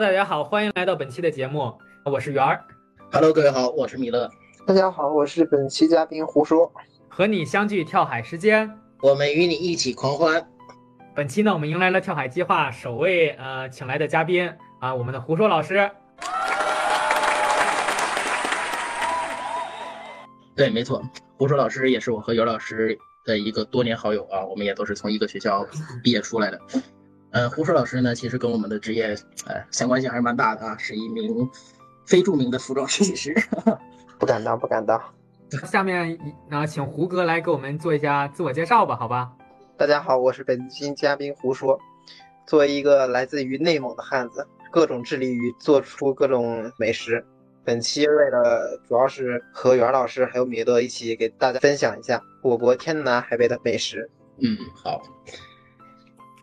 大家好，欢迎来到本期的节目，我是圆儿。Hello，各位好，我是米勒。大家好，我是本期嘉宾胡说。和你相聚跳海时间，我们与你一起狂欢。本期呢，我们迎来了跳海计划首位呃请来的嘉宾啊，我们的胡说老师。对，没错，胡说老师也是我和尤老师的一个多年好友啊，我们也都是从一个学校毕业出来的。呃，胡说老师呢，其实跟我们的职业呃相关性还是蛮大的啊，是一名非著名的服装设计师。不敢当，不敢当。下面呢，请胡哥来给我们做一下自我介绍吧，好吧？大家好，我是本期嘉宾胡说。作为一个来自于内蒙的汉子，各种致力于做出各种美食。本期为了主要是和袁老师还有米勒一起给大家分享一下我国天南海北的美食。嗯，好。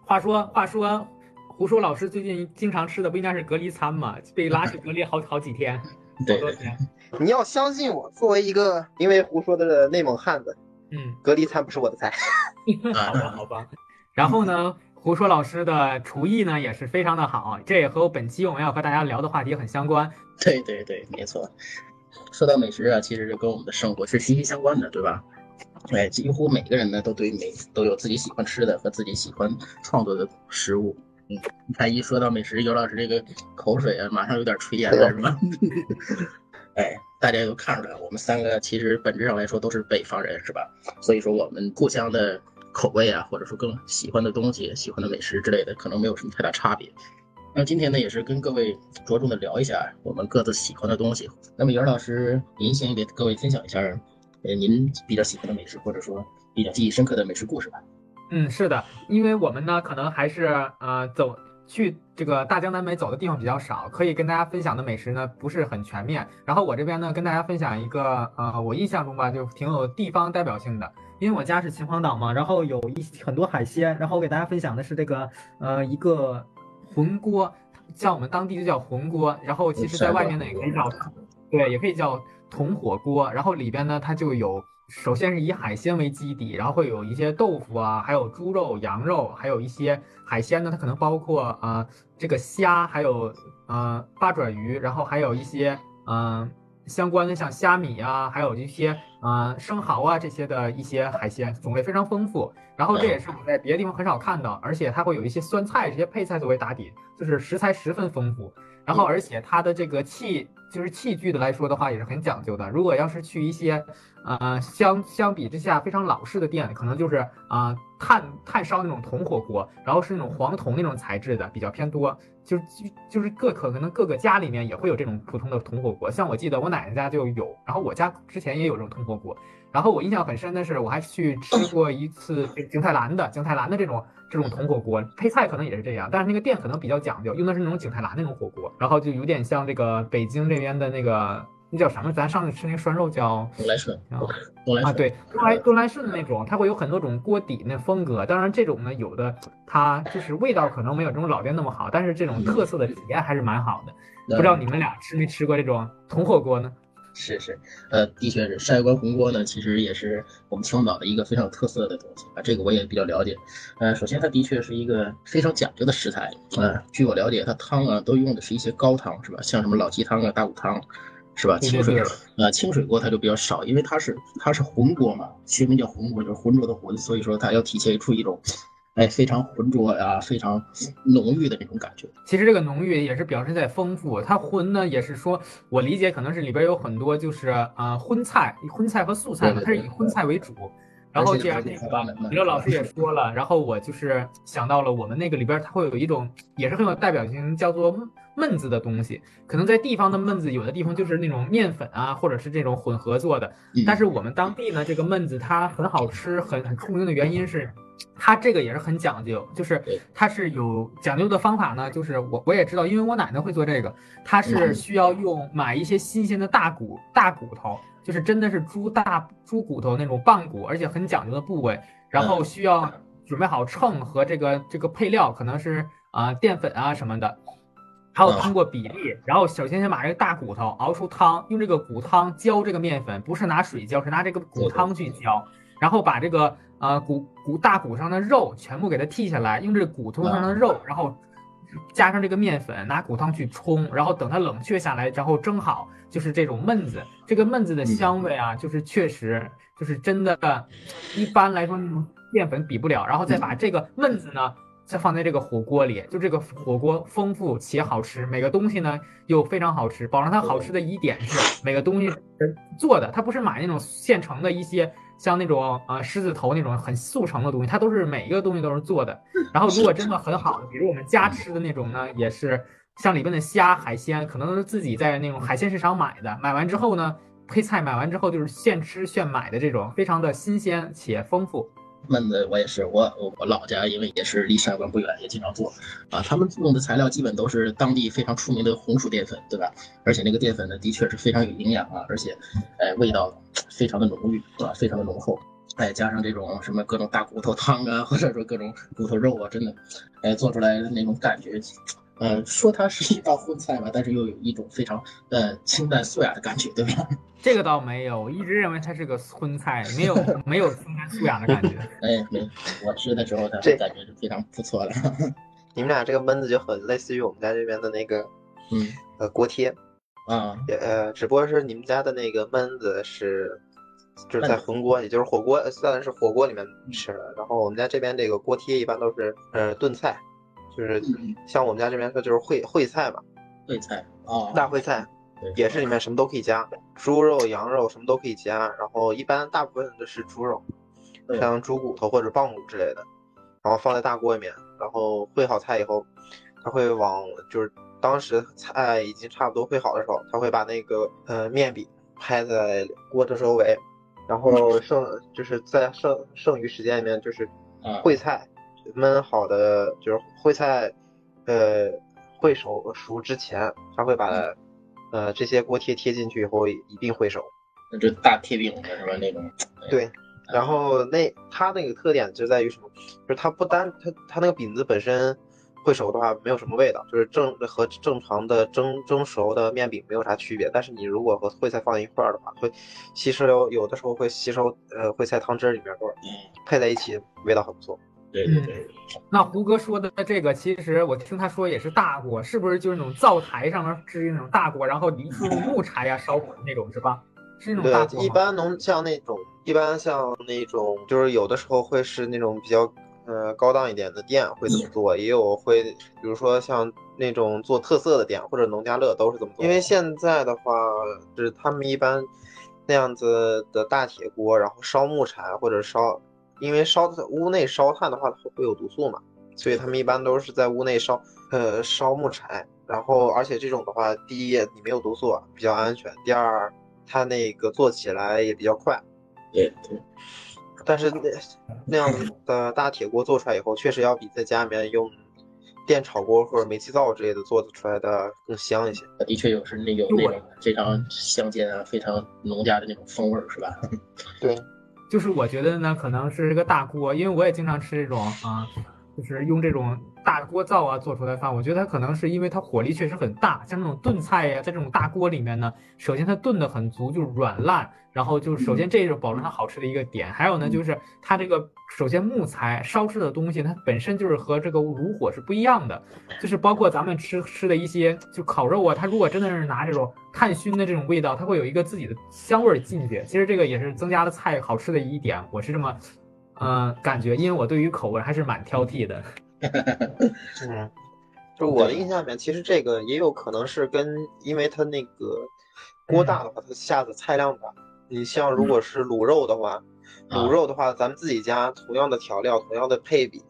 话说，话说，胡说老师最近经常吃的不应该是隔离餐吗？被拉去隔离好 好几天，对好多天。你要相信我，作为一个因为胡说的内蒙汉子，嗯，隔离餐不是我的菜。好吧，好吧。然后呢，胡说老师的厨艺呢也是非常的好，这也和我本期我们要和大家聊的话题很相关。对对对，没错。说到美食啊，其实就跟我们的生活是息息相关的，对吧？哎，几乎每个人呢都对美都有自己喜欢吃的和自己喜欢创作的食物。嗯，你看一说到美食，尤老师这个口水啊，马上有点垂涎了，是吧？哎，大家都看出来，我们三个其实本质上来说都是北方人，是吧？所以说我们互相的口味啊，或者说更喜欢的东西、喜欢的美食之类的，可能没有什么太大差别。那今天呢，也是跟各位着重的聊一下我们各自喜欢的东西。那么，袁老师，您先给各位分享一下，呃，您比较喜欢的美食，或者说比较记忆深刻的美食故事吧。嗯，是的，因为我们呢，可能还是呃走去这个大江南北走的地方比较少，可以跟大家分享的美食呢不是很全面。然后我这边呢，跟大家分享一个呃，我印象中吧，就挺有地方代表性的，因为我家是秦皇岛嘛，然后有一很多海鲜，然后我给大家分享的是这个呃一个浑锅，像我们当地就叫浑锅，然后其实在外面呢也可以叫，对，也可以叫铜火锅，然后里边呢它就有。首先是以海鲜为基底，然后会有一些豆腐啊，还有猪肉、羊肉，还有一些海鲜呢，它可能包括啊、呃、这个虾，还有呃八爪鱼，然后还有一些嗯、呃、相关的像虾米啊，还有一些呃生蚝啊这些的一些海鲜种类非常丰富。然后这也是我在别的地方很少看到，而且它会有一些酸菜这些配菜作为打底，就是食材十分丰富。然后而且它的这个器就是器具的来说的话也是很讲究的。如果要是去一些呃，相相比之下非常老式的店，可能就是啊、呃、炭炭烧那种铜火锅，然后是那种黄铜那种材质的比较偏多，就是就是各可可能各个家里面也会有这种普通的铜火锅，像我记得我奶奶家就有，然后我家之前也有这种铜火锅，然后我印象很深的是我还去吃过一次景泰蓝的景泰蓝的这种这种铜火锅，配菜可能也是这样，但是那个店可能比较讲究，用的是那种景泰蓝那种火锅，然后就有点像这个北京这边的那个。那叫什么？咱上次吃那个涮肉叫东来顺，啊，对，东来东来顺的那种，它会有很多种锅底那风格。当然，这种呢，有的它就是味道可能没有这种老店那么好，但是这种特色的体验还是蛮好的。不知道你们俩吃没吃过这种铜火锅呢？是是，呃，的确是晒关红锅呢，其实也是我们青岛的一个非常有特色的东西啊，这个我也比较了解。呃，首先它的确是一个非常讲究的食材，呃，据我了解，它汤啊都用的是一些高汤，是吧？像什么老鸡汤啊、大骨汤。是吧？清水呃清水锅它就比较少，因为它是它是浑锅嘛，学名叫浑锅，就是浑浊的浑，所以说它要体现出一种，哎非常浑浊呀、非常浓郁的那种感觉。其实这个浓郁也是表示在丰富，它浑呢也是说我理解可能是里边有很多就是呃荤菜，荤菜和素菜嘛，它是以荤菜为主。然后既然那个李乐老师也说了，然后我就是想到了我们那个里边它会有一种也是很有代表性，叫做焖子的东西。可能在地方的焖子，有的地方就是那种面粉啊，或者是这种混合做的。但是我们当地呢，这个焖子它很好吃，很很出名的原因是，它这个也是很讲究，就是它是有讲究的方法呢。就是我我也知道，因为我奶奶会做这个，它是需要用买一些新鲜的大骨大骨头。就是真的是猪大猪骨头那种棒骨，而且很讲究的部位，然后需要准备好秤和这个这个配料，可能是啊、呃、淀粉啊什么的，还有通过比例，然后首先先把这个大骨头熬出汤，用这个骨汤浇这个面粉，不是拿水浇，是拿这个骨汤去浇，然后把这个呃骨骨大骨上的肉全部给它剔下来，用这个骨头上的肉，然后加上这个面粉，拿骨汤去冲，然后等它冷却下来，然后蒸好，就是这种焖子。这个焖子的香味啊，就是确实就是真的，一般来说那种淀粉比不了。然后再把这个焖子呢。再放在这个火锅里，就这个火锅丰富且好吃，每个东西呢又非常好吃。保证它好吃的一点是 每个东西做的，它不是买那种现成的一些像那种呃狮子头那种很速成的东西，它都是每一个东西都是做的。然后如果真的很好的，比如我们家吃的那种呢，也是像里边的虾海鲜，可能都是自己在那种海鲜市场买的，买完之后呢，配菜买完之后就是现吃现买的这种，非常的新鲜且丰富。焖的我也是，我我我老家因为也是离山关不远，也经常做啊。他们用的材料基本都是当地非常出名的红薯淀粉，对吧？而且那个淀粉呢，的确是非常有营养啊，而且，哎，味道非常的浓郁，是吧？非常的浓厚，哎，加上这种什么各种大骨头汤啊，或者说各种骨头肉啊，真的，哎，做出来的那种感觉。呃，说它是一道荤菜吧，但是又有一种非常呃清淡素雅的感觉，对吧？这个倒没有，我一直认为它是个荤菜，没有没有清淡素雅的感觉。哎，没，我吃的时候它感觉是非常不错的。你们俩这个焖子就很类似于我们家这边的那个，嗯，呃，锅贴啊，也呃，只不过是你们家的那个焖子是就是在红锅，也就是火锅，算是火锅里面吃的。然后我们家这边这个锅贴一般都是呃炖菜。就是像我们家这边说，就是烩烩菜嘛，烩菜啊，大烩菜，也是里面什么都可以加，猪肉、羊肉什么都可以加。然后一般大部分的是猪肉，像猪骨头或者棒骨之类的，然后放在大锅里面，然后烩好菜以后，他会往就是当时菜已经差不多烩好的时候，他会把那个呃面饼拍在锅的周围，然后剩就是在剩剩余时间里面就是烩菜。焖好的就是烩菜，呃，烩熟熟之前，他会把呃这些锅贴贴进去以后一并烩熟，那就大贴饼子是吧？那种。对，然后那它那个特点就在于什么？就是它不单它它那个饼子本身烩熟的话没有什么味道，就是正和正常的蒸蒸熟的面饼没有啥区别。但是你如果和烩菜放在一块儿的话，会吸收有的时候会吸收呃烩菜汤汁里面味儿，配在一起味道很不错。对对对，那胡哥说的这个，其实我听他说也是大锅，是不是就是那种灶台上面支那种大锅，然后一用木柴呀烧火的那种，是吧？是那种大锅对，一般能像那种，一般像那种，就是有的时候会是那种比较呃高档一点的店会怎么做，也有会，比如说像那种做特色的店或者农家乐都是这么做。因为现在的话，是他们一般那样子的大铁锅，然后烧木柴或者烧。因为烧在屋内烧炭的话会有毒素嘛，所以他们一般都是在屋内烧，呃，烧木柴。然后，而且这种的话，第一你没有毒素，比较安全；第二，它那个做起来也比较快。对对。但是那那样的大铁锅做出来以后，确实要比在家里面用电炒锅或者煤气灶之类的做的出来的更香一些。的确有是那有那种非常乡间啊、非常农家的那种风味，是吧？对。就是我觉得呢，可能是这个大锅，因为我也经常吃这种啊，就是用这种大锅灶啊做出来饭。我觉得它可能是因为它火力确实很大，像这种炖菜呀，在这种大锅里面呢，首先它炖的很足，就是软烂。然后就首先这是保证它好吃的一个点，还有呢就是它这个首先木材烧制的东西，它本身就是和这个炉火是不一样的，就是包括咱们吃吃的一些就烤肉啊，它如果真的是拿这种炭熏的这种味道，它会有一个自己的香味进去。其实这个也是增加了菜好吃的一点，我是这么嗯感觉，因为我对于口味还是蛮挑剔的。嗯，就我的印象里面，其实这个也有可能是跟因为它那个锅大的话，它下的菜量大。你像如果是卤肉的话，卤肉的话，咱们自己家同样的调料，同样的配比，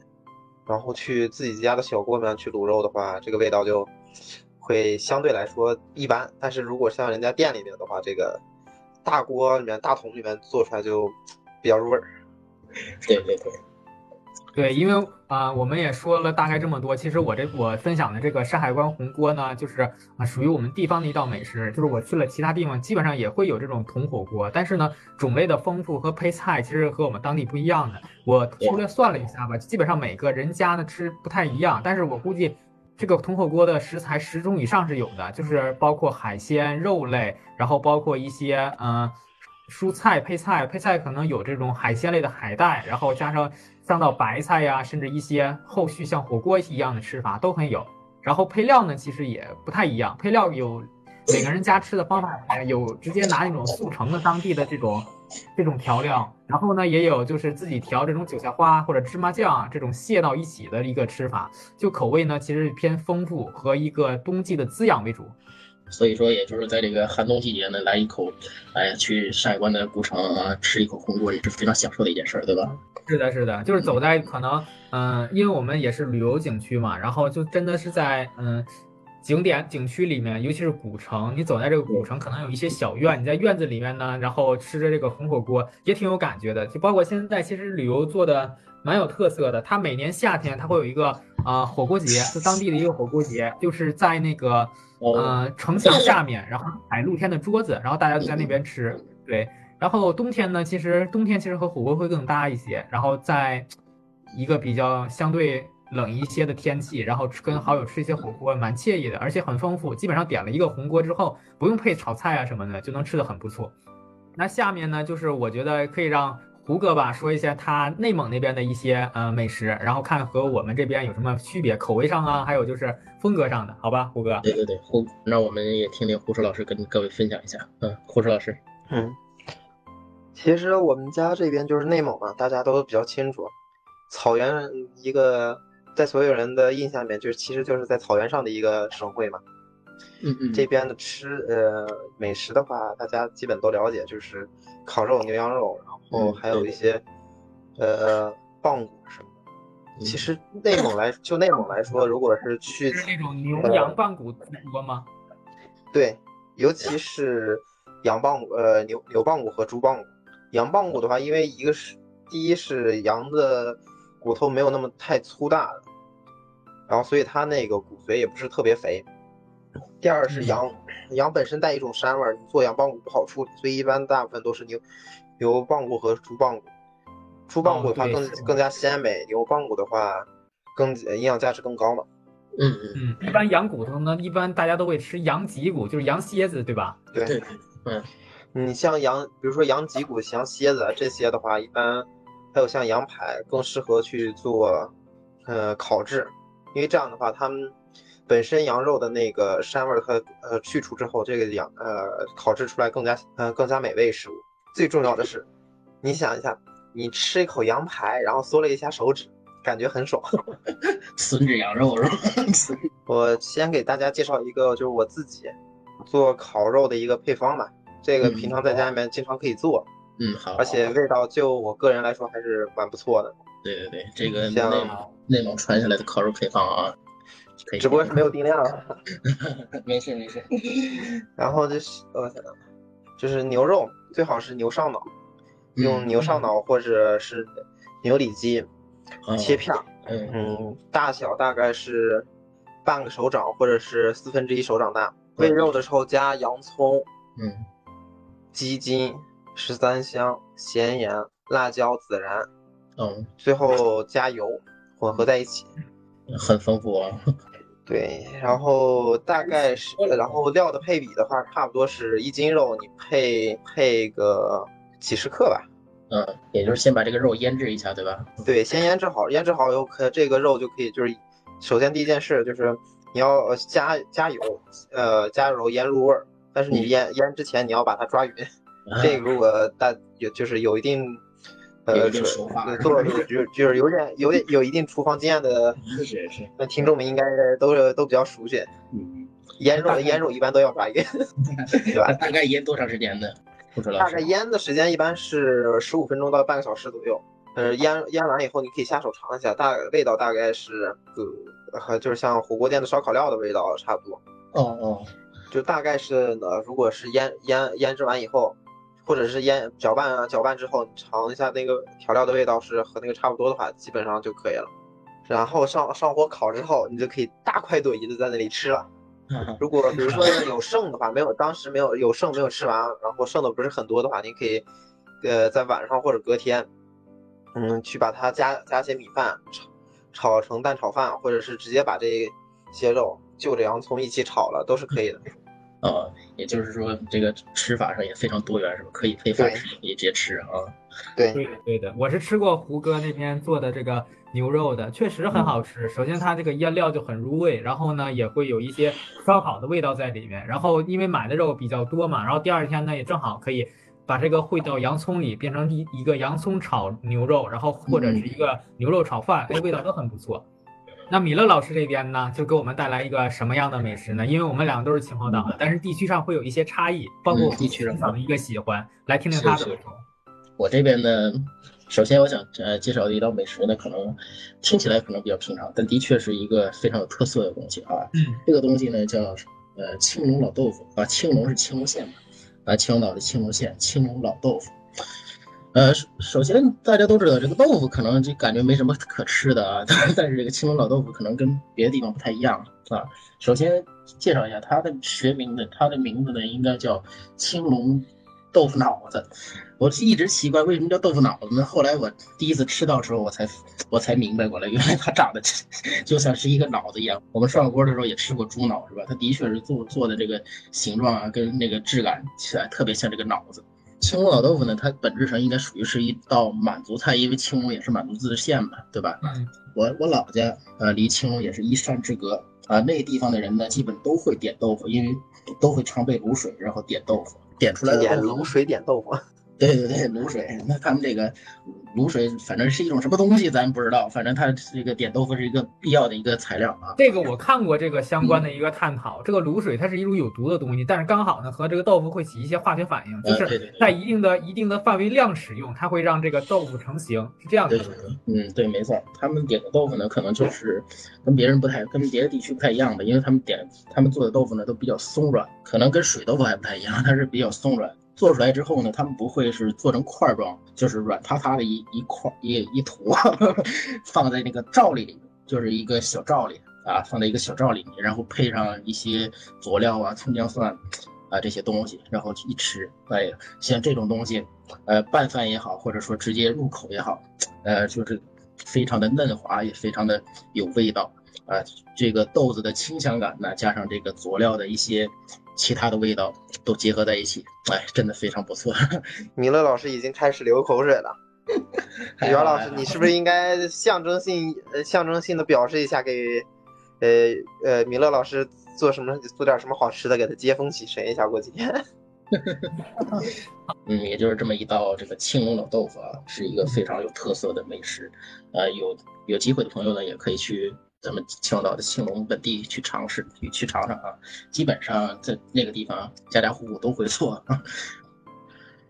然后去自己家的小锅里面去卤肉的话，这个味道就会相对来说一般。但是如果像人家店里面的话，这个大锅里面、大桶里面做出来就比较入味儿。对对对。对，因为啊，我们也说了大概这么多。其实我这我分享的这个山海关红锅呢，就是啊，属于我们地方的一道美食。就是我去了其他地方，基本上也会有这种铜火锅，但是呢，种类的丰富和配菜其实和我们当地不一样的。我粗略算了一下吧，基本上每个人家呢吃不太一样，但是我估计这个铜火锅的食材十种以上是有的，就是包括海鲜、肉类，然后包括一些嗯。蔬菜配菜，配菜可能有这种海鲜类的海带，然后加上上到白菜呀，甚至一些后续像火锅一样的吃法都很有。然后配料呢，其实也不太一样，配料有每个人家吃的方法，有直接拿那种速成的当地的这种这种调料，然后呢，也有就是自己调这种韭菜花或者芝麻酱这种卸到一起的一个吃法，就口味呢其实偏丰富和一个冬季的滋养为主。所以说，也就是在这个寒冬季节呢，来一口，哎呀，去上海关的古城啊，吃一口红锅也是非常享受的一件事儿，对吧？是的，是的，就是走在可能，嗯，因为我们也是旅游景区嘛，然后就真的是在嗯景点景区里面，尤其是古城，你走在这个古城，可能有一些小院，你在院子里面呢，然后吃着这个红火锅，也挺有感觉的。就包括现在，其实旅游做的蛮有特色的，它每年夏天它会有一个啊火锅节，是当地的一个火锅节，就是在那个。呃，城墙下面，然后摆露天的桌子，然后大家就在那边吃。对，然后冬天呢，其实冬天其实和火锅会更搭一些。然后在一个比较相对冷一些的天气，然后跟好友吃一些火锅，蛮惬意的，而且很丰富。基本上点了一个红锅之后，不用配炒菜啊什么的，就能吃的很不错。那下面呢，就是我觉得可以让。胡哥吧，说一下他内蒙那边的一些呃美食，然后看和我们这边有什么区别，口味上啊，还有就是风格上的，好吧，胡哥。对对对，胡，那我们也听听胡叔老师跟各位分享一下。嗯，胡叔老师。嗯，其实我们家这边就是内蒙嘛，大家都比较清楚，草原一个在所有人的印象里面，就是其实就是在草原上的一个省会嘛。嗯嗯。这边的吃呃美食的话，大家基本都了解，就是烤肉、牛羊肉，然后。哦，还有一些，呃，棒骨什么的。其实内蒙来，就内蒙来说，如果是去是那种牛羊棒骨多吗？对，尤其是羊棒骨，呃，牛牛棒骨和猪棒骨。羊棒骨的话，因为一个是第一是羊的骨头没有那么太粗大的，然后所以它那个骨髓也不是特别肥。第二是羊羊本身带一种膻味儿，你做羊棒骨不好处理，所以一般大部分都是牛。牛棒骨和猪棒骨，猪棒骨的话更更加鲜美，牛棒骨的话更营养价值更高嘛。嗯嗯嗯。一般羊骨头呢，一般大家都会吃羊脊骨，就是羊蝎子，对吧？对对。嗯。你像羊，比如说羊脊骨、羊蝎子这些的话，一般还有像羊排，更适合去做呃烤制，因为这样的话，它们本身羊肉的那个膻味和呃去除之后，这个羊呃烤制出来更加呃更加美味食物。最重要的是，你想一下，你吃一口羊排，然后嗦了一下手指，感觉很爽。吮指羊肉是吧？我先给大家介绍一个，就是我自己做烤肉的一个配方吧。这个平常在家里面经常可以做。嗯，好。而且味道，就我个人来说还是蛮不错的。对对对，这个内蒙内蒙传下来的烤肉配方啊，只不过是没有 定量。没事没事。然后就是，我。就是牛肉最好是牛上脑，用牛上脑或者是牛里脊切片儿，嗯，大小大概是半个手掌或者是四分之一手掌大。喂肉的时候加洋葱，嗯，鸡精、十三香、咸盐、辣椒、孜然，嗯，最后加油混合在一起，很丰富啊。对，然后大概是，然后料的配比的话，差不多是一斤肉，你配配个几十克吧。嗯，也就是先把这个肉腌制一下，对吧？对，先腌制好，腌制好以后，可这个肉就可以，就是首先第一件事就是你要加加油，呃，加油腌入味儿。但是你腌腌之前你要把它抓匀，这个如果大有就是有一定。呃，做就就是有点有点有一定厨房经验的，是是是，那听众们应该都是都比较熟悉。嗯，腌肉腌肉一般都要抓匀，对吧？大概腌多长时间呢？不知道大概腌的时间一般是十五分钟到半个小时左右。呃，腌腌完以后你可以下手尝一下，大味道大概是呃和就是像火锅店的烧烤料的味道差不多。哦哦，就大概是呢，如果是腌腌腌制完以后。或者是腌搅拌啊，搅拌之后你尝一下那个调料的味道是和那个差不多的话，基本上就可以了。然后上上火烤之后，你就可以大快朵颐的在那里吃了。如果比如说有剩的话，没有当时没有有剩没有吃完，然后剩的不是很多的话，你可以呃在晚上或者隔天，嗯，去把它加加些米饭炒炒成蛋炒饭，或者是直接把这些肉就着洋葱一起炒了，都是可以的。呃，也就是说，这个吃法上也非常多元，是吧？可以配饭吃，可以直接吃啊。对，对的，对的。我是吃过胡哥那边做的这个牛肉的，确实很好吃。首先它这个腌料就很入味，然后呢也会有一些烧烤的味道在里面。然后因为买的肉比较多嘛，然后第二天呢也正好可以把这个烩到洋葱里，变成一一个洋葱炒牛肉，然后或者是一个牛肉炒饭，哎，味道都很不错。那米勒老师这边呢，就给我们带来一个什么样的美食呢？因为我们两个都是秦皇岛的，但是地区上会有一些差异，包括地区上的一个喜欢，来听听他怎么说。我这边呢，首先我想呃介绍的一道美食呢，可能听起来可能比较平常，但的确是一个非常有特色的东西啊。嗯，这个东西呢叫呃青龙老豆腐啊，青龙是青龙县嘛，啊青龙岛的青龙县青龙老豆腐。呃，首先大家都知道这个豆腐可能就感觉没什么可吃的啊，但是 这个青龙老豆腐可能跟别的地方不太一样啊。首先介绍一下它的学名呢，它的名字呢应该叫青龙豆腐脑子。我一直奇怪为什么叫豆腐脑子呢？后来我第一次吃到的时候，我才我才明白过来，原来它长得 就像是一个脑子一样。我们涮火锅的时候也吃过猪脑是吧？它的确是做做的这个形状啊，跟那个质感起来特别像这个脑子。青龙老豆腐呢，它本质上应该属于是一道满族菜，因为青龙也是满族自治县嘛，对吧？嗯，我我老家呃离青龙也是一山之隔啊，那地方的人呢，基本都会点豆腐，因为都会常备卤水，然后点豆腐，点出来的点卤水点豆腐。对对对，卤水，那他们这个卤水反正是一种什么东西，咱不知道。反正它这个点豆腐是一个必要的一个材料啊。这个我看过这个相关的一个探讨，这个卤水它是一种有毒的东西，但是刚好呢和这个豆腐会起一些化学反应，就是在一定的一定的范围量使用，它会让这个豆腐成型，是这样的。对对对，嗯，对，没错。他们点的豆腐呢，可能就是跟别人不太跟别的地区不太一样的，因为他们点他们做的豆腐呢都比较松软，可能跟水豆腐还不太一样，它是比较松软。做出来之后呢，他们不会是做成块状，就是软塌塌的一一块一一坨，放在那个罩里，就是一个小罩里啊，放在一个小罩里面，然后配上一些佐料啊，葱姜蒜啊这些东西，然后一吃，哎，像这种东西，呃，拌饭也好，或者说直接入口也好，呃，就是非常的嫩滑，也非常的有味道啊。这个豆子的清香感呢，加上这个佐料的一些。其他的味道都结合在一起，哎，真的非常不错。米勒老师已经开始流口水了。袁老师，你是不是应该象征性、呃，象征性的表示一下，给，呃呃，米勒老师做什么，做点什么好吃的，给他接风洗尘一下，过几天。嗯，也就是这么一道这个青龙老豆腐啊，是一个非常有特色的美食。呃，有有机会的朋友呢，也可以去。咱们青岛的青龙本地去尝试，去去尝尝啊！基本上在那个地方，家家户户都会做。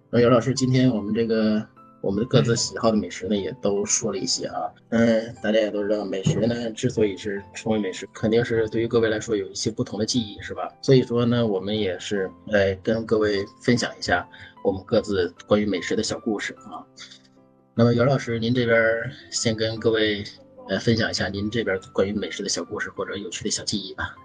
那姚老师，今天我们这个我们各自喜好的美食呢，也都说了一些啊。嗯，大家也都知道，美食呢之所以是成为美食，肯定是对于各位来说有一些不同的记忆，是吧？所以说呢，我们也是来跟各位分享一下我们各自关于美食的小故事啊。那么姚老师，您这边先跟各位。来分享一下您这边关于美食的小故事或者有趣的小记忆吧。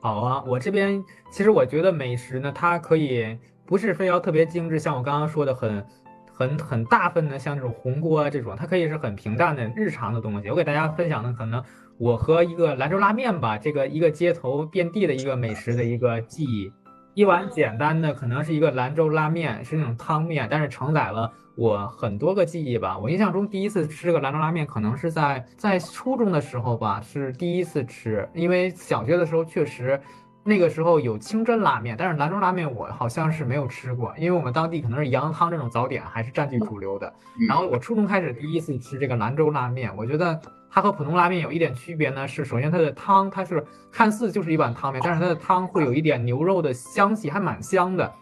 好啊，我这边其实我觉得美食呢，它可以不是非要特别精致，像我刚刚说的很很很大份的，像这种红锅啊这种，它可以是很平淡的日常的东西。我给大家分享的可能我和一个兰州拉面吧，这个一个街头遍地的一个美食的一个记忆。一碗简单的可能是一个兰州拉面，是那种汤面，但是承载了。我很多个记忆吧，我印象中第一次吃这个兰州拉面，可能是在在初中的时候吧，是第一次吃。因为小学的时候确实，那个时候有清真拉面，但是兰州拉面我好像是没有吃过，因为我们当地可能是羊汤这种早点还是占据主流的。然后我初中开始第一次吃这个兰州拉面，我觉得它和普通拉面有一点区别呢，是首先它的汤它是看似就是一碗汤面，但是它的汤会有一点牛肉的香气，还蛮香的，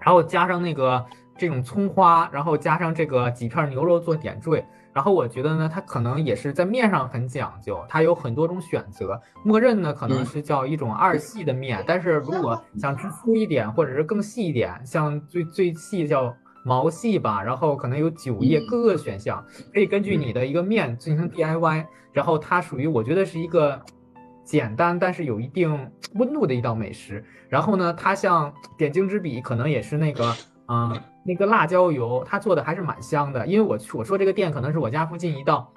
然后加上那个。这种葱花，然后加上这个几片牛肉做点缀，然后我觉得呢，它可能也是在面上很讲究，它有很多种选择。默认呢可能是叫一种二细的面，但是如果想吃粗一点或者是更细一点，像最最细叫毛细吧，然后可能有九叶各个选项，可以根据你的一个面进行 DIY。然后它属于我觉得是一个简单但是有一定温度的一道美食。然后呢，它像点睛之笔，可能也是那个嗯。那个辣椒油，他做的还是蛮香的。因为我我说这个店可能是我家附近一道，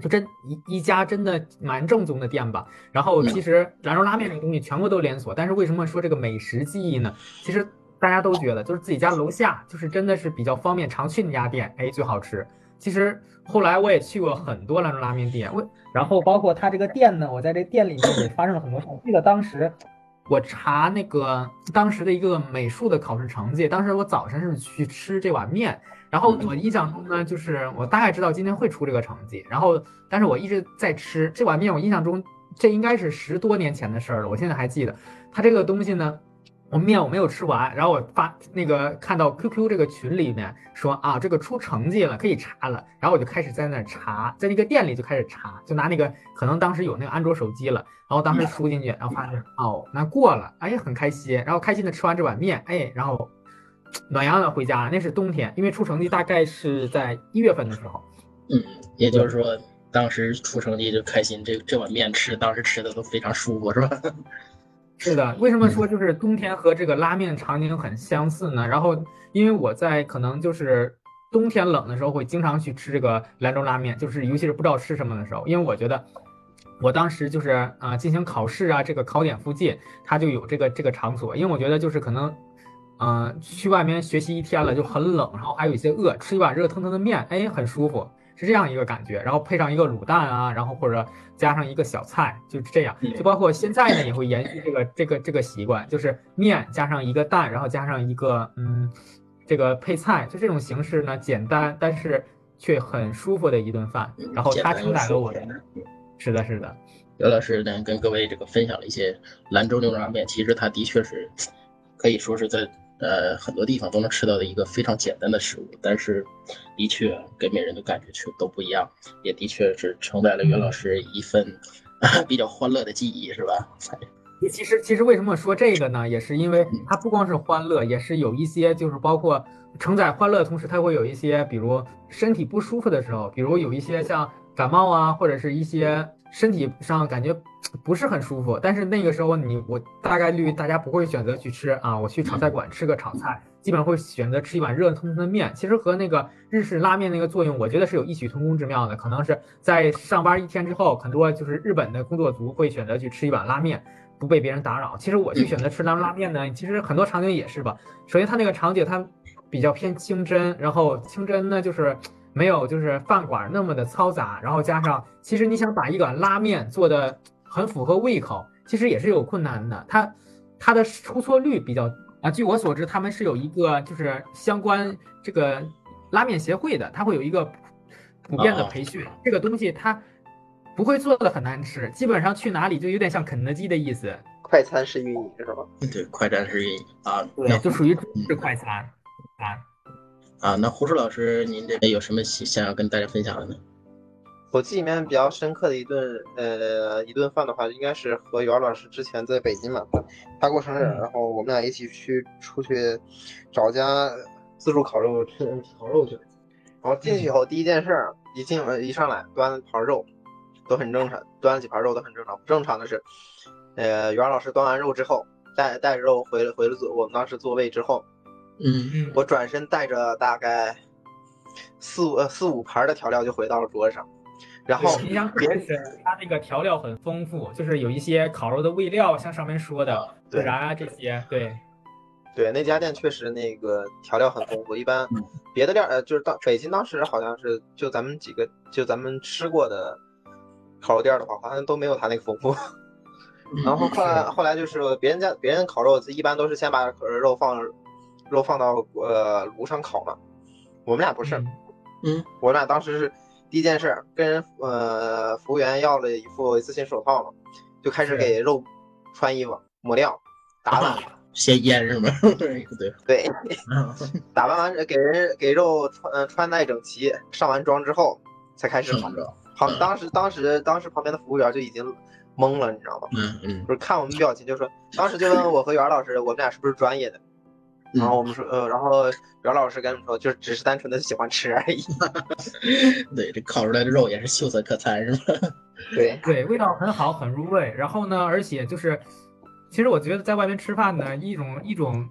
就真一一家真的蛮正宗的店吧。然后其实兰州拉面这个东西全部都连锁，但是为什么说这个美食记忆呢？其实大家都觉得就是自己家楼下就是真的是比较方便常去那家店，哎最好吃。其实后来我也去过很多兰州拉面店，我然后包括他这个店呢，我在这店里面也发生了很多事。我记得当时我查那个当时的一个美术的考试成绩，当时我早晨是去吃这碗面，然后我印象中呢，就是我大概知道今天会出这个成绩，然后但是我一直在吃这碗面，我印象中这应该是十多年前的事儿了，我现在还记得，它这个东西呢。我面我没有吃完，然后我发那个看到 QQ 这个群里面说啊，这个出成绩了，可以查了。然后我就开始在那查，在那个店里就开始查，就拿那个可能当时有那个安卓手机了，然后当时输进去，然后发现 哦，那过了，哎，很开心，然后开心的吃完这碗面，哎，然后暖洋洋回家了。那是冬天，因为出成绩大概是在一月份的时候。嗯，也就是说当时出成绩就开心，这这碗面吃当时吃的都非常舒服，是吧？是的，为什么说就是冬天和这个拉面场景很相似呢？然后因为我在可能就是冬天冷的时候会经常去吃这个兰州拉面，就是尤其是不知道吃什么的时候，因为我觉得我当时就是啊进行考试啊，这个考点附近它就有这个这个场所，因为我觉得就是可能嗯去外面学习一天了就很冷，然后还有一些饿，吃一碗热腾腾的面，哎很舒服。是这样一个感觉，然后配上一个卤蛋啊，然后或者加上一个小菜，就是这样。就包括现在呢，也会延续这个这个这个习惯，就是面加上一个蛋，然后加上一个嗯这个配菜，就这种形式呢，简单但是却很舒服的一顿饭。然后它承载了我的，是的，是的。刘老师呢，跟各位这个分享了一些兰州牛肉拉面，其实它的确是可以说是在。呃，很多地方都能吃到的一个非常简单的食物，但是的确给每人的感觉却都不一样，也的确是承载了袁老师一份 比较欢乐的记忆，是吧？其实，其实为什么说这个呢？也是因为它不光是欢乐，也是有一些就是包括承载欢乐的同时，它会有一些比如身体不舒服的时候，比如有一些像感冒啊，或者是一些。身体上感觉不是很舒服，但是那个时候你我大概率大家不会选择去吃啊，我去炒菜馆吃个炒菜，基本上会选择吃一碗热腾腾的面。其实和那个日式拉面那个作用，我觉得是有异曲同工之妙的。可能是在上班一天之后，很多就是日本的工作族会选择去吃一碗拉面，不被别人打扰。其实我去选择吃兰州拉面呢，其实很多场景也是吧。首先它那个场景它比较偏清真，然后清真呢就是。没有，就是饭馆那么的嘈杂，然后加上，其实你想把一碗拉面做的很符合胃口，其实也是有困难的。它，它的出错率比较啊，据我所知，他们是有一个就是相关这个拉面协会的，它会有一个普遍的培训。这个东西它不会做的很难吃，基本上去哪里就有点像肯德基的意思，快餐式运营是吧？对，快餐式运营啊，对，就属于中式快餐啊。啊，那胡舒老师，您这边有什么想要跟大家分享的呢？我记忆里面比较深刻的一顿，呃，一顿饭的话，应该是和袁老师之前在北京嘛，他过生日，然后我们俩一起去出去找家自助烤肉吃烤肉去。然后进去以后，第一件事，一进门一上来端盘肉，都很正常，端了几盘肉都很正常。不正常的是，呃，袁老师端完肉之后，带带着肉回了回了座，我们当时座位之后。嗯，我转身带着大概四五呃四五盘的调料就回到了桌上，然后别是它那个调料很丰富，就是有一些烤肉的味料，像上面说的孜然啊这些，对，对，那家店确实那个调料很丰富，一般别的店呃就是当北京当时好像是就咱们几个就咱们吃过的烤肉店的话，好像都没有他那个丰富。然后后来后来就是别人家别人烤肉一般都是先把肉放。肉放到呃炉上烤嘛，我们俩不是，嗯，我们俩当时是第一件事跟人呃服务员要了一副一次性手套嘛，就开始给肉穿衣服抹料打扮，先腌是吗？对对，打扮完给人给肉穿穿戴整齐，上完妆之后才开始烤肉。好，当时当时当时旁边的服务员就已经懵了，你知道吗？嗯嗯，不是看我们表情就说，当时就问我和袁老师，我们俩是不是专业的？然后我们说，呃，然后袁老师跟我们说，就只是单纯的喜欢吃而已。对，这烤出来的肉也是秀色可餐，是吧？对对，味道很好，很入味。然后呢，而且就是，其实我觉得在外面吃饭呢，一种一种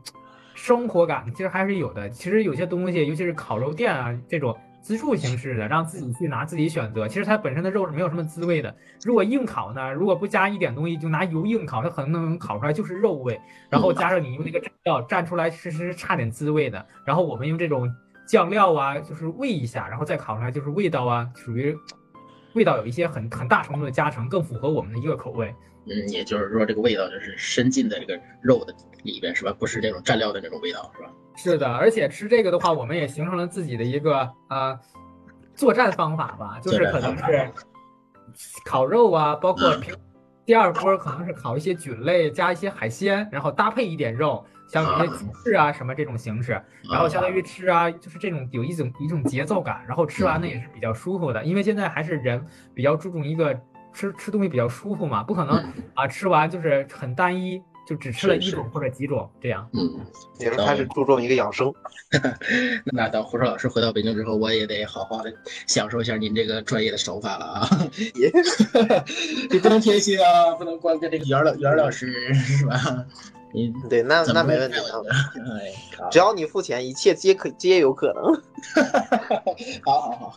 生活感其实还是有的。其实有些东西，尤其是烤肉店啊这种。自助形式的，让自己去拿，自己选择。其实它本身的肉是没有什么滋味的。如果硬烤呢，如果不加一点东西，就拿油硬烤，它可能能烤出来就是肉味。然后加上你用那个蘸料蘸出来，其实是差点滋味的。然后我们用这种酱料啊，就是喂一下，然后再烤出来，就是味道啊，属于味道有一些很很大程度的加成，更符合我们的一个口味。嗯，也就是说这个味道就是深进的这个肉的里边，是吧？不是这种蘸料的那种味道，是吧？是的，而且吃这个的话，我们也形成了自己的一个呃作战方法吧，就是可能是烤肉啊，包括平第二波可能是烤一些菌类，加一些海鲜，然后搭配一点肉，像一些鸡翅啊什么这种形式，然后相当于吃啊，就是这种有一种一种节奏感，然后吃完呢也是比较舒服的，因为现在还是人比较注重一个。吃吃东西比较舒服嘛，不可能啊，吃完就是很单一，就只吃了一种或者几种这样。嗯，也是开始注重一个养生。那等胡说老师回到北京之后，我也得好好的享受一下您这个专业的手法了啊！你不能偏心啊，不能光跟这个袁老袁老师是吧？你对，那那没问题啊。只要你付钱，一切皆可皆有可能。好好好。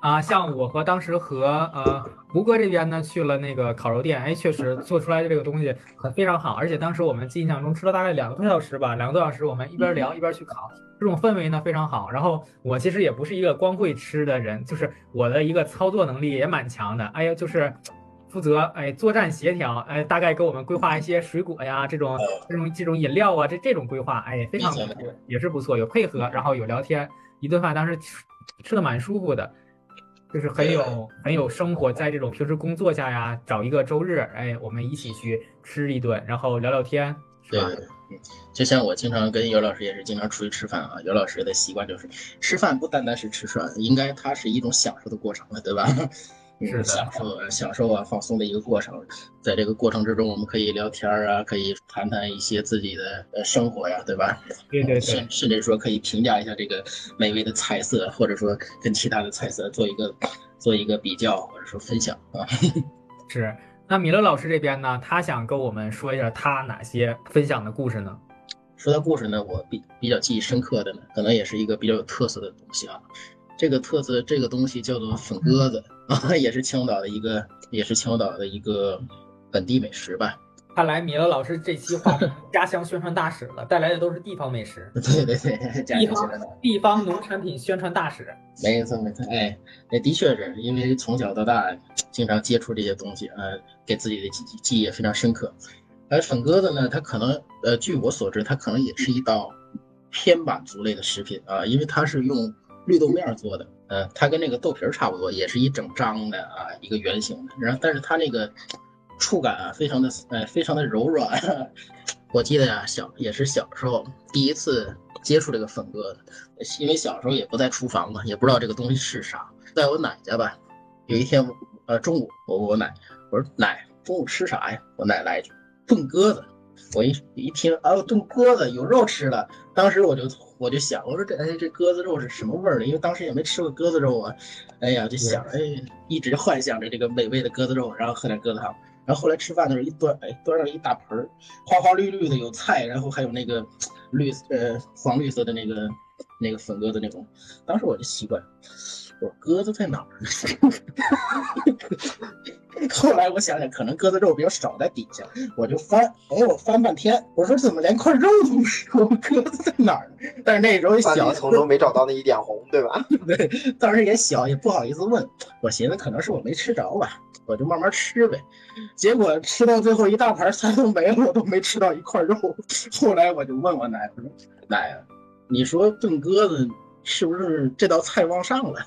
啊，像我和当时和呃吴哥这边呢去了那个烤肉店，哎，确实做出来的这个东西很非常好，而且当时我们印象中吃了大概两个多小时吧，两个多小时我们一边聊一边去烤，这种氛围呢非常好。然后我其实也不是一个光会吃的人，就是我的一个操作能力也蛮强的，哎呀，就是负责哎作战协调，哎，大概给我们规划一些水果呀这种这种这种饮料啊这这种规划，哎，非常也是不错，有配合，然后有聊天，一顿饭当时吃的蛮舒服的。就是很有很有生活，在这种平时工作下呀，找一个周日，哎，我们一起去吃一顿，然后聊聊天，是吧？就像我经常跟尤老师也是经常出去吃饭啊，尤老师的习惯就是吃饭不单单是吃涮，应该它是一种享受的过程了，对吧？是享受享受啊，放松的一个过程。在这个过程之中，我们可以聊天啊，可以谈谈一些自己的呃生活呀，对吧？对对对。甚甚至说可以评价一下这个美味的菜色，或者说跟其他的菜色做一个做一个比较，或者说分享啊。是。那米勒老师这边呢，他想跟我们说一下他哪些分享的故事呢？说到故事呢，我比比较记忆深刻的呢，可能也是一个比较有特色的东西啊。这个特色，这个东西叫做粉鸽子啊，也是青岛的一个，也是青岛的一个本地美食吧。看来米勒老师这期话家乡宣传大使了，带来的都是地方美食。对对对，地方地方农产品宣传大使。没错没错，哎，那的确是因为从小到大经常接触这些东西，呃，给自己的记记忆也非常深刻。而粉鸽子呢，它可能，呃，据我所知，它可能也是一道偏满族类的食品啊，因为它是用。绿豆面做的，呃，它跟那个豆皮儿差不多，也是一整张的啊，一个圆形的。然后，但是它那个触感啊，非常的，呃，非常的柔软。我记得呀，小也是小时候第一次接触这个粉鸽子，因为小时候也不在厨房嘛，也不知道这个东西是啥。在我奶家吧，有一天，呃，中午我我奶，我说奶，中午吃啥呀？我奶来一句炖鸽子。我一一听，啊，炖鸽子有肉吃了。当时我就我就想，我说这哎这鸽子肉是什么味儿的？因为当时也没吃过鸽子肉啊。哎呀，就想哎，一直幻想着这个美味的鸽子肉，然后喝点鸽子汤。然后后来吃饭的时候一端，哎，端上一大盆儿，花花绿绿的有菜，然后还有那个绿呃黄绿色的那个那个粉鸽子那种。当时我就奇怪。我说鸽子在哪儿呢？后来我想想，可能鸽子肉比较少在底下，我就翻，哎，我翻半天，我说怎么连块肉都没有？鸽子在哪儿呢？但是那时候小，从中没找到那一点红，对吧？对，当时也小，也不好意思问。我寻思可能是我没吃着吧，我就慢慢吃呗。结果吃到最后一大盘菜都没了，我都没吃到一块肉。后来我就问我奶，我说奶，你说炖鸽子？是不是这道菜忘上了？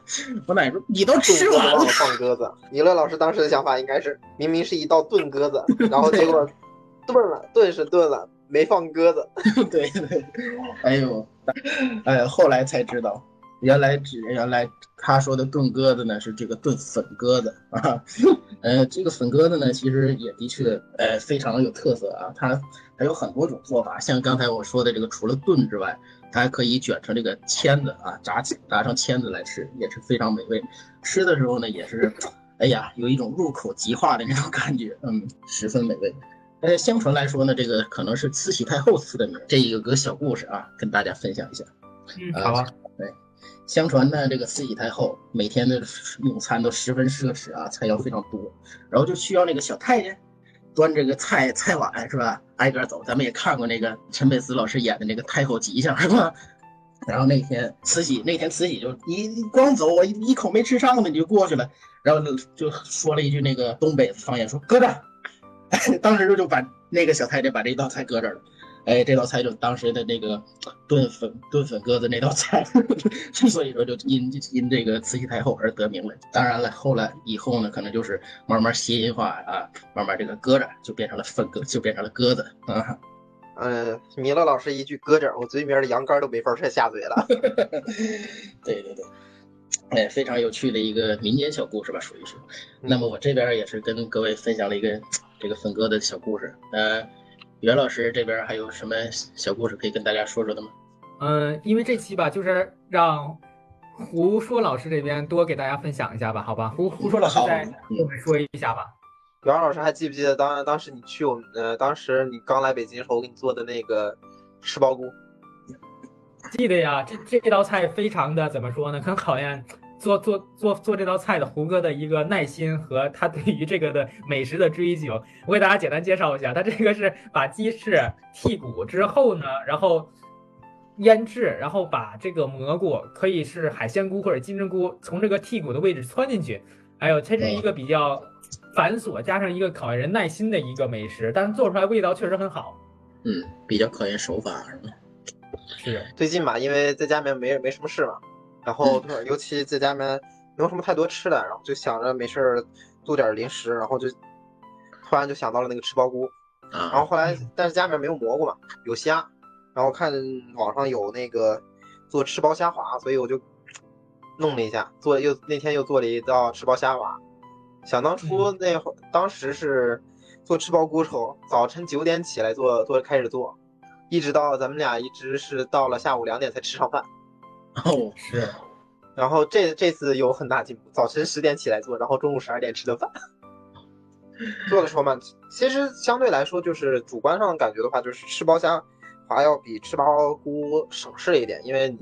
我奶说你都吃完了，放鸽子。米勒老师当时的想法应该是，明明是一道炖鸽子，然后结果 炖了，炖是炖了，没放鸽子。对对，哎呦，哎，后来才知道，原来只原来他说的炖鸽子呢是这个炖粉鸽子啊。呃，这个粉鸽子呢，其实也的确，呃，非常有特色啊。它还有很多种做法，像刚才我说的这个，除了炖之外。它还可以卷成这个签子啊，炸起炸成签子来吃，也是非常美味。吃的时候呢，也是，哎呀，有一种入口即化的那种感觉，嗯，十分美味。呃，相传来说呢，这个可能是慈禧太后赐的名。这一个个小故事啊，跟大家分享一下。嗯，好啊。对，相传呢，这个慈禧太后每天的用餐都十分奢侈啊，菜肴非常多，然后就需要那个小太监。端这个菜菜碗是吧？挨个走，咱们也看过那个陈佩斯老师演的那个太后吉祥是吧？然后那天慈禧那天慈禧就你光走我一口没吃上呢，你就过去了，然后就说了一句那个东北方言，说搁这儿，当时就就把那个小太监把这道菜搁这儿了。哎，这道菜就当时的那个炖粉炖粉鸽子那道菜，所以说就因因这个慈禧太后而得名了。当然了，后来以后呢，可能就是慢慢谐音化啊，慢慢这个鸽子就变成了粉鸽，就变成了鸽子啊。嗯，米勒老师一句鸽子，我嘴里面的羊肝都没法再下嘴了。对对对，哎，非常有趣的一个民间小故事吧，属于是。那么我这边也是跟各位分享了一个这个粉鸽的小故事，呃。袁老师这边还有什么小故事可以跟大家说说的吗？嗯，因为这期吧，就是让胡说老师这边多给大家分享一下吧，好吧？胡胡说老师再跟我们说一下吧。袁老师还记不记得当当时你去我们呃，当时你刚来北京时候，我给你做的那个吃包菇？记得呀，这这道菜非常的怎么说呢？很考验。做做做做这道菜的胡哥的一个耐心和他对于这个的美食的追求，我给大家简单介绍一下。他这个是把鸡翅剔骨之后呢，然后腌制，然后把这个蘑菇可以是海鲜菇或者金针菇，从这个剔骨的位置窜进去。还有，这是一个比较繁琐加上一个考验人耐心的一个美食，但是做出来味道确实很好。嗯，比较考验手法是吗？是。最近吧，因为在家里面没没什么事嘛。然后，尤其在家里面没有什么太多吃的，然后就想着没事儿做点零食，然后就突然就想到了那个吃包菇。然后后来，但是家里面没有蘑菇嘛，有虾，然后看网上有那个做吃包虾滑，所以我就弄了一下，做又那天又做了一道吃包虾滑。想当初那会当时是做吃包菇时候，早晨九点起来做做开始做，一直到咱们俩一直是到了下午两点才吃上饭。哦，是，然后这这次有很大进步，早晨十点起来做，然后中午十二点吃的饭。做的时候嘛，其实相对来说就是主观上感觉的话，就是吃包虾滑要比吃包菇省事一点，因为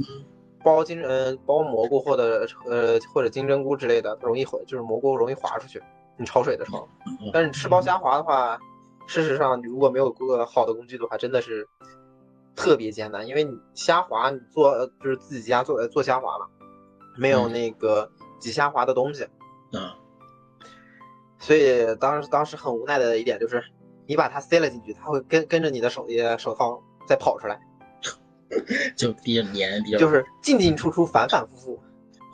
包金嗯包蘑菇或者呃或者金针菇之类的容易滑，就是蘑菇容易滑出去，你焯水的时候。但是吃包虾滑的话，事实上你如果没有个好的工具的话，真的是。特别艰难，因为你虾滑，你做就是自己家做做虾滑嘛，没有那个挤虾滑的东西，嗯，所以当时当时很无奈的一点就是，你把它塞了进去，它会跟跟着你的手手套再跑出来，就比较黏，比较。就是进进出出，反反复复，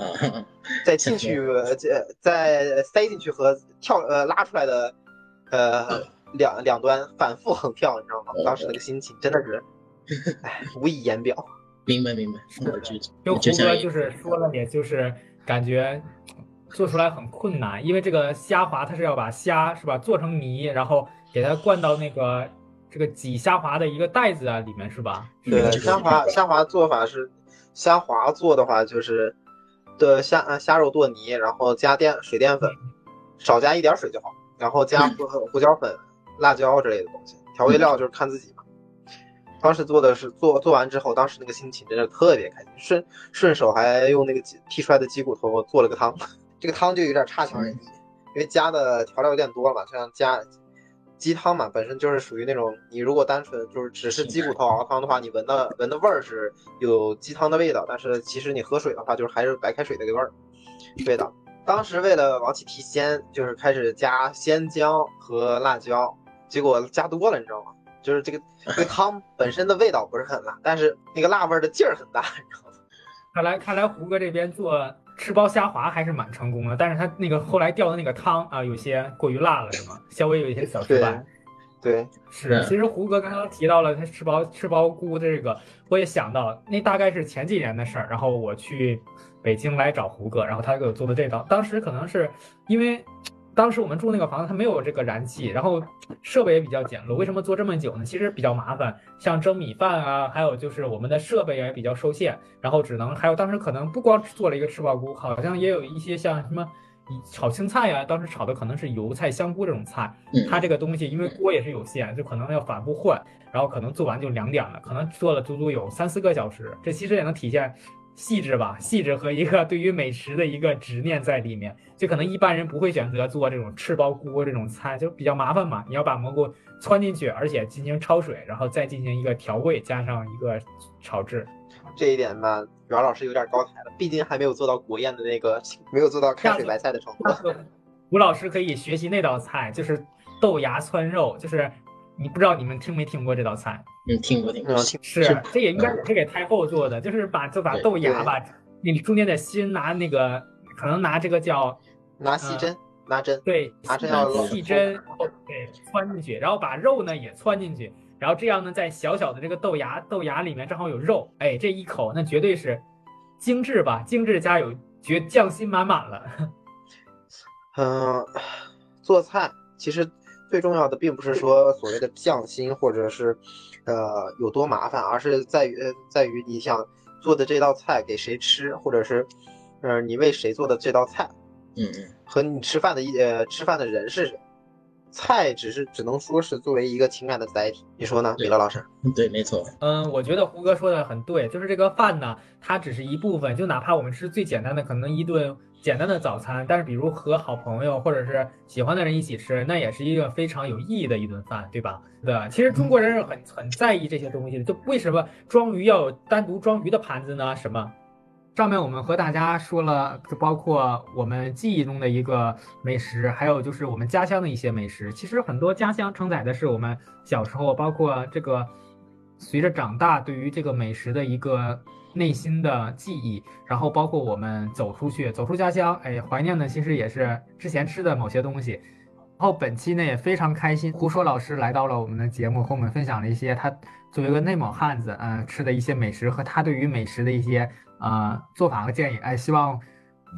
啊，再进去 再再塞进去和跳呃拉出来的呃两两端反复横跳，你知道吗？当时那个心情真的是。哎，无以言表。明白明白，就胡哥就是说了，也就是感觉做出来很困难，因为这个虾滑它是要把虾是吧做成泥，然后给它灌到那个这个挤虾滑的一个袋子啊里面是吧？对，虾滑虾滑做法是虾滑做的话就是的虾虾肉剁泥，然后加淀水淀粉，少加一点水就好，然后加 胡胡椒粉、辣椒之类的东西，调味料就是看自己。当时做的是做做完之后，当时那个心情真的特别开心，顺顺手还用那个剔出来的鸡骨头做了个汤，这个汤就有点差强人意，因为加的调料有点多了嘛，像加鸡汤嘛，本身就是属于那种你如果单纯就是只是鸡骨头熬汤的话，你闻的闻的味儿是有鸡汤的味道，但是其实你喝水的话，就是还是白开水那个味儿味道。当时为了往起提鲜，就是开始加鲜姜和辣椒，结果加多了，你知道吗？就是这个这个汤本身的味道不是很辣，但是那个辣味的劲儿很大，你知道吗？看来看来胡哥这边做吃包虾滑还是蛮成功的，但是他那个后来调的那个汤啊，有些过于辣了，是吗？稍微有一些小失败。对，是。其实胡哥刚刚提到了他吃包吃包菇这个，我也想到那大概是前几年的事儿，然后我去北京来找胡哥，然后他给我做的这道，当时可能是因为。当时我们住那个房子，它没有这个燃气，然后设备也比较简陋。为什么做这么久呢？其实比较麻烦，像蒸米饭啊，还有就是我们的设备也比较受限，然后只能还有当时可能不光做了一个吃包菇，好像也有一些像什么炒青菜呀，当时炒的可能是油菜香菇这种菜，它这个东西因为锅也是有限，就可能要反复换，然后可能做完就两点了，可能做了足足有三四个小时。这其实也能体现。细致吧，细致和一个对于美食的一个执念在里面。就可能一般人不会选择做这种赤包菇这种菜，就比较麻烦嘛。你要把蘑菇汆进去，而且进行焯水，然后再进行一个调味，加上一个炒制。这一点吧，袁老师有点高抬了，毕竟还没有做到国宴的那个，没有做到开水白菜的程度。吴老师可以学习那道菜，就是豆芽汆肉，就是你不知道你们听没听过这道菜？嗯，听过听过。是，这也应该也是给太后做的，就是把就把豆芽吧那中间的心拿那个，可能拿这个叫拿细针，拿针，对，拿针要细针，对，穿进去，然后把肉呢也穿进去。然后这样呢，在小小的这个豆芽豆芽里面正好有肉，哎，这一口那绝对是精致吧？精致加有绝匠心满满了。嗯，做菜其实最重要的并不是说所谓的匠心或者是呃有多麻烦，而是在于在于你想做的这道菜给谁吃，或者是呃你为谁做的这道菜，嗯嗯，和你吃饭的一呃吃饭的人是谁。菜只是只能说是作为一个情感的载体，你说呢，米勒老师？对，没错。嗯，我觉得胡哥说的很对，就是这个饭呢，它只是一部分，就哪怕我们吃最简单的，可能一顿简单的早餐，但是比如和好朋友或者是喜欢的人一起吃，那也是一个非常有意义的一顿饭，对吧？对，其实中国人是很很在意这些东西的，就为什么装鱼要有单独装鱼的盘子呢？什么？上面我们和大家说了，就包括我们记忆中的一个美食，还有就是我们家乡的一些美食。其实很多家乡承载的是我们小时候，包括这个随着长大对于这个美食的一个内心的记忆。然后包括我们走出去，走出家乡，哎，怀念的其实也是之前吃的某些东西。然后本期呢也非常开心，胡说老师来到了我们的节目，和我们分享了一些他作为一个内蒙汉子，嗯，吃的一些美食和他对于美食的一些。啊，做法和建议，哎，希望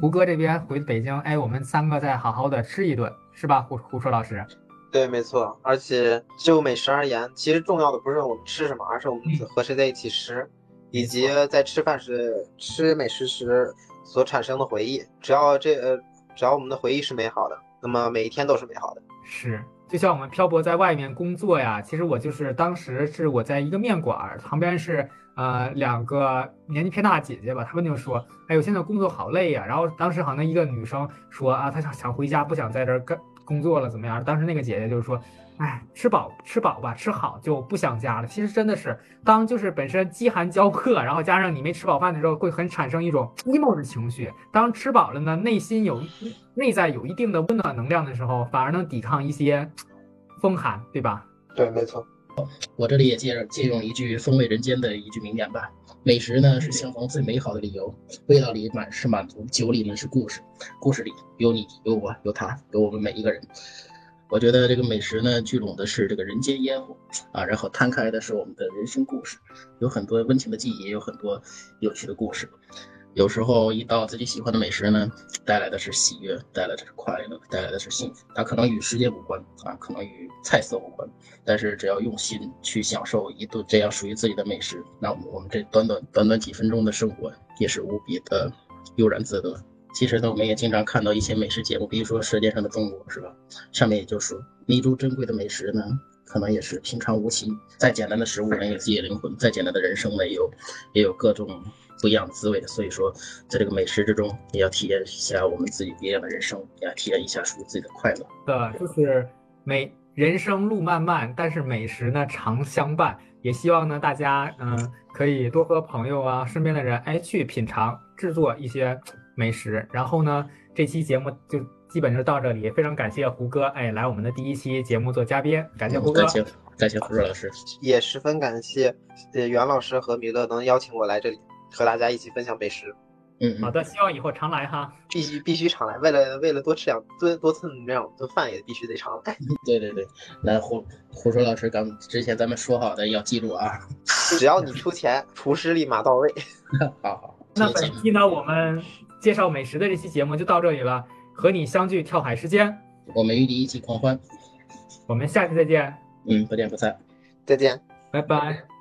胡哥这边回北京，哎，我们三个再好好的吃一顿，是吧？胡胡说老师，对，没错。而且就美食而言，其实重要的不是我们吃什么，而是我们和谁在一起吃，以及在吃饭时吃美食时所产生的回忆。只要这呃，只要我们的回忆是美好的，那么每一天都是美好的。是，就像我们漂泊在外面工作呀，其实我就是当时是我在一个面馆旁边是。呃，两个年纪偏大的姐姐吧，她们就说：“哎呦，现在工作好累呀。”然后当时好像一个女生说：“啊，她想想回家，不想在这儿干工作了，怎么样？”当时那个姐姐就是说：“哎，吃饱吃饱吧，吃好就不想家了。”其实真的是，当就是本身饥寒交迫，然后加上你没吃饱饭的时候，会很产生一种 emo 的情绪。当吃饱了呢，内心有内在有一定的温暖能量的时候，反而能抵抗一些风寒，对吧？对，没错。我这里也借借用一句风味人间的一句名言吧：美食呢是相逢最美好的理由，味道里满是满足，酒里呢是故事，故事里有你有我有他有我们每一个人。我觉得这个美食呢聚拢的是这个人间烟火啊，然后摊开的是我们的人生故事，有很多温情的记忆，也有很多有趣的故事。有时候一道自己喜欢的美食呢，带来的是喜悦，带来的是快乐，带来的是幸福。它可能与时间无关啊，可能与菜色无关，但是只要用心去享受一顿这样属于自己的美食，那我们这短短短短几分钟的生活也是无比的悠然自得。其实呢，我们也经常看到一些美食节目，比如说《舌尖上的中国》，是吧？上面也就说，弥足珍贵的美食呢，可能也是平常无奇。再简单的食物能，有自己的灵魂；再简单的人生呢，也有也有各种。不一样的滋味，所以说，在这个美食之中，也要体验一下我们自己不一样的人生，也要体验一下属于自己的快乐。对，就是美人生路漫漫，但是美食呢常相伴。也希望呢大家嗯可以多和朋友啊、身边的人哎去品尝制作一些美食。然后呢，这期节目就基本就到这里，非常感谢胡歌哎来我们的第一期节目做嘉宾，感谢胡歌，感谢感谢胡歌老师，也十分感谢呃袁老师和米勒能邀请我来这里。和大家一起分享美食，嗯，好的，希望以后常来哈，必须必须常来，为了为了多吃两多多蹭两顿饭也必须得常来。对对对，来胡胡说老师刚之前咱们说好的要记住啊，只要你出钱，厨师立马到位。好好，那本期呢，我们介绍美食的这期节目就到这里了，和你相聚跳海时间，我们与你一起狂欢，我们下期再见，嗯，不见不散，再见，拜拜。